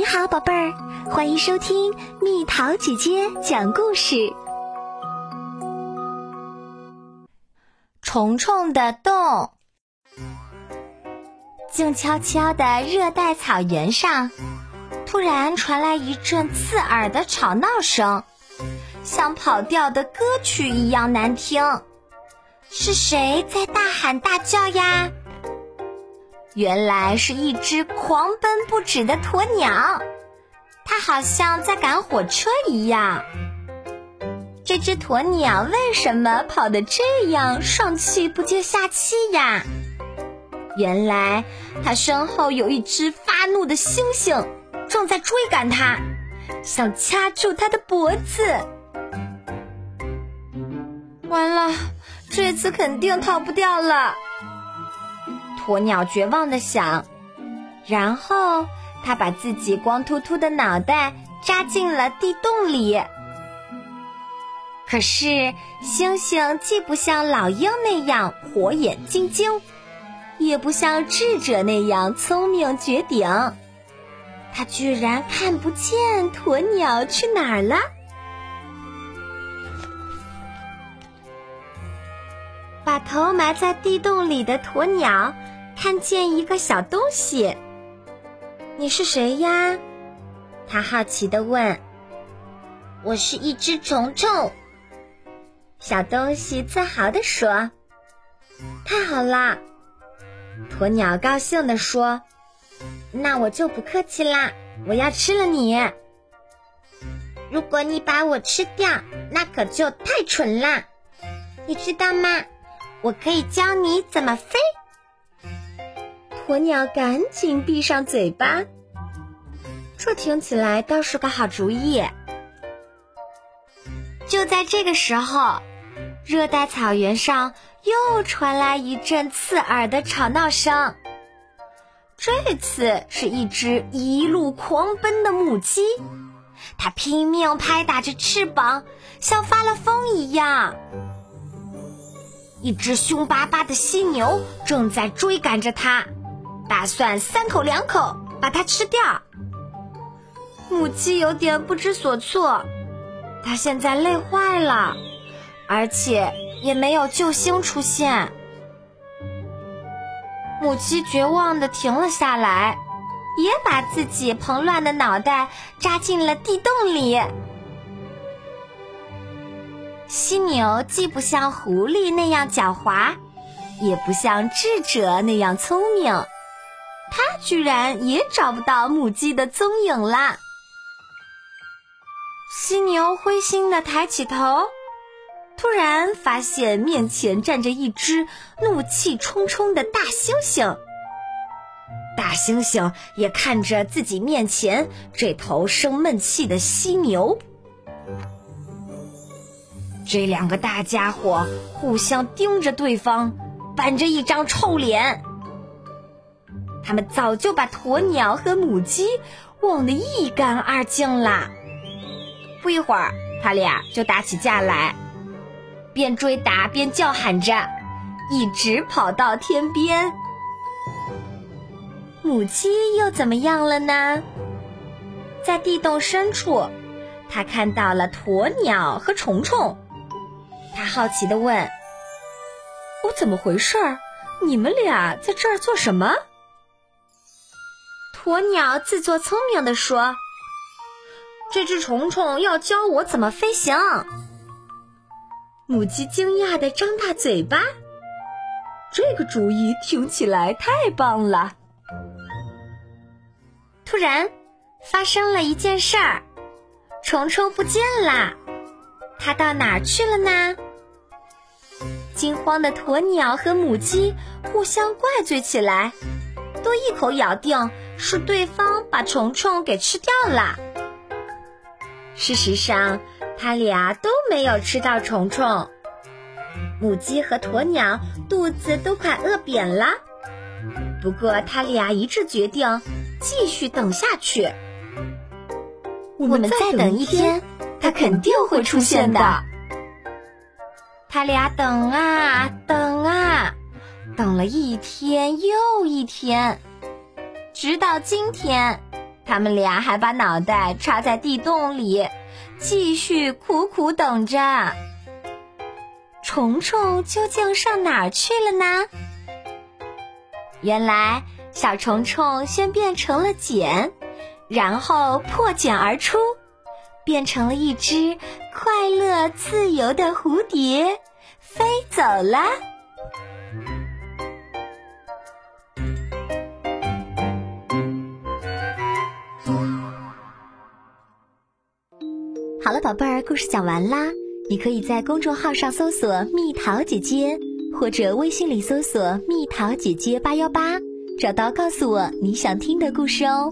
你好，宝贝儿，欢迎收听蜜桃姐姐讲故事。虫虫的洞，静悄悄的热带草原上，突然传来一阵刺耳的吵闹声，像跑调的歌曲一样难听。是谁在大喊大叫呀？原来是一只狂奔不止的鸵鸟，它好像在赶火车一样。这只鸵鸟为什么跑得这样上气不接下气呀？原来它身后有一只发怒的猩猩正在追赶它，想掐住它的脖子。完了，这次肯定逃不掉了。鸵鸟绝望的想，然后它把自己光秃秃的脑袋扎进了地洞里。可是猩猩既不像老鹰那样火眼金睛，也不像智者那样聪明绝顶，它居然看不见鸵鸟去哪儿了。把头埋在地洞里的鸵鸟。看见一个小东西，你是谁呀？他好奇的问。我是一只虫虫。小东西自豪的说。太好啦！鸵鸟高兴的说。那我就不客气啦，我要吃了你。如果你把我吃掉，那可就太蠢啦。你知道吗？我可以教你怎么飞。鸵鸟赶紧闭上嘴巴，这听起来倒是个好主意。就在这个时候，热带草原上又传来一阵刺耳的吵闹声。这次是一只一路狂奔的母鸡，它拼命拍打着翅膀，像发了疯一样。一只凶巴巴的犀牛正在追赶着它。打算三口两口把它吃掉。母鸡有点不知所措，它现在累坏了，而且也没有救星出现。母鸡绝望的停了下来，也把自己蓬乱的脑袋扎进了地洞里。犀牛既不像狐狸那样狡猾，也不像智者那样聪明。它居然也找不到母鸡的踪影啦！犀牛灰心的抬起头，突然发现面前站着一只怒气冲冲的大猩猩。大猩猩也看着自己面前这头生闷气的犀牛。这两个大家伙互相盯着对方，板着一张臭脸。他们早就把鸵鸟和母鸡忘得一干二净啦。不一会儿，他俩就打起架来，边追打边叫喊着，一直跑到天边。母鸡又怎么样了呢？在地洞深处，它看到了鸵鸟和虫虫，它好奇的问：“我怎么回事？你们俩在这儿做什么？”鸵鸟自作聪明地说：“这只虫虫要教我怎么飞行。”母鸡惊讶地张大嘴巴，这个主意听起来太棒了。突然，发生了一件事儿，虫虫不见了，它到哪儿去了呢？惊慌的鸵鸟和母鸡互相怪罪起来，都一口咬定。是对方把虫虫给吃掉了。事实上，他俩都没有吃到虫虫。母鸡和鸵鸟肚子都快饿扁了，不过他俩一致决定继续等下去。我们再等一天，它肯定会出现的。他俩等啊等啊，等了一天又一天。直到今天，他们俩还把脑袋插在地洞里，继续苦苦等着。虫虫究竟上哪儿去了呢？原来，小虫虫先变成了茧，然后破茧而出，变成了一只快乐自由的蝴蝶，飞走了。好了，宝贝儿，故事讲完啦。你可以在公众号上搜索“蜜桃姐姐”，或者微信里搜索“蜜桃姐姐八幺八”，找到告诉我你想听的故事哦。